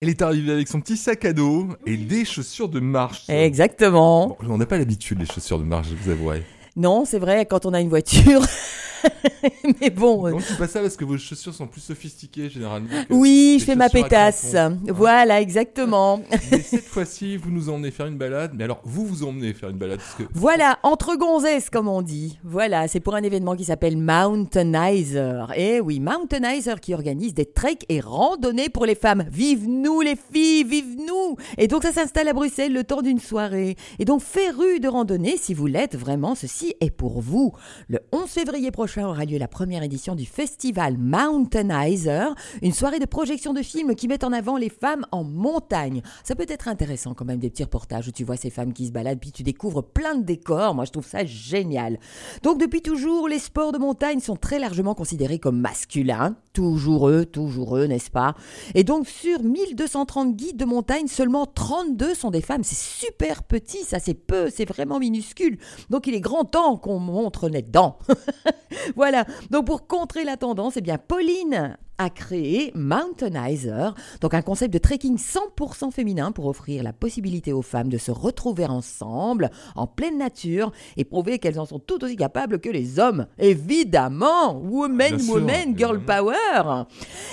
Elle est arrivée avec son petit sac à dos et des chaussures de marche. Exactement. Bon, on n'a pas l'habitude des chaussures de marche, je vous avouerai. Non, c'est vrai, quand on a une voiture. Mais bon. Non, c'est pas ça parce que vos chaussures sont plus sophistiquées généralement. Oui, je fais ma pétasse. crampons. Voilà, exactement. Mais cette fois-ci, vous nous emmenez faire une balade. Mais alors, vous vous emmenez faire une balade parce que Voilà, entre gonzesses, comme on dit. Voilà, c'est pour un événement qui s'appelle Mountainizer. Et oui, Mountainizer qui organise des treks et randonnées pour les femmes. Vive nous les filles, vive nous Et donc ça s'installe à Bruxelles le temps d'une soirée. Et donc féru de randonnée, si vous l'êtes vraiment, ceci est pour vous. Le 11 février prochain aura lieu la première édition du festival Mountainizer, une soirée de projection de films qui met en avant les femmes en montagne. Ça peut être intéressant quand même des petits reportages où tu vois ces femmes qui se baladent puis tu découvres plein de décors. Moi je trouve ça génial. Donc depuis toujours, les sports de montagne sont très largement considérés comme masculins. Toujours eux, toujours eux, n'est-ce pas? Et donc sur 1230 guides de montagne, seulement 32 sont des femmes. C'est super petit, ça c'est peu, c'est vraiment minuscule. Donc il est grand temps qu'on montre les dents. voilà. Donc pour contrer la tendance, eh bien Pauline a créé Mountainizer, donc un concept de trekking 100% féminin pour offrir la possibilité aux femmes de se retrouver ensemble en pleine nature et prouver qu'elles en sont tout aussi capables que les hommes. Évidemment, women, Bien sûr, women, girl évidemment. power.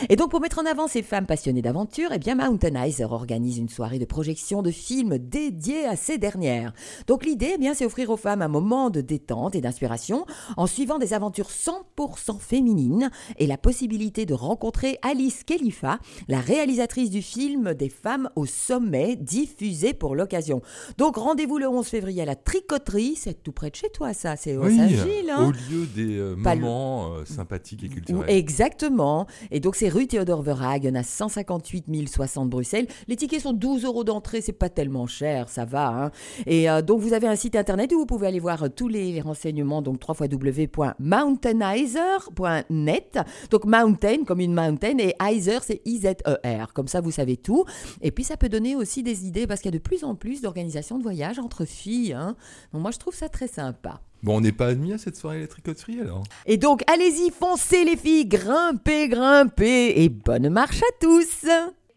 Et donc pour mettre en avant ces femmes passionnées d'aventure, eh bien Mountainizer organise une soirée de projection de films dédiés à ces dernières. Donc l'idée, eh bien, c'est offrir aux femmes un moment de détente et d'inspiration en suivant des aventures 100% féminines et la possibilité de rencontrer Alice Khalifa, la réalisatrice du film Des femmes au sommet, diffusé pour l'occasion. Donc rendez-vous le 11 février à la Tricoterie, c'est tout près de chez toi ça, c'est au oui, Saint-Gilles. hein au lieu des euh, moments euh, sympathiques et culturels. Exactement. Et donc, c'est rue Théodore Verhagen à 158 060 Bruxelles. Les tickets sont 12 euros d'entrée, c'est pas tellement cher, ça va. hein. Et euh, donc, vous avez un site internet où vous pouvez aller voir euh, tous les renseignements, donc www.mountainizer.net. Donc, mountain comme mountain et Izer, c'est I-Z-E-R. Comme ça, vous savez tout. Et puis, ça peut donner aussi des idées parce qu'il y a de plus en plus d'organisations de voyages entre filles. hein. Donc, moi, je trouve ça très sympa. Bon, on n'est pas admis à cette soirée la tricoterie alors Et donc, allez-y, foncez les filles, grimpez, grimpez, et bonne marche à tous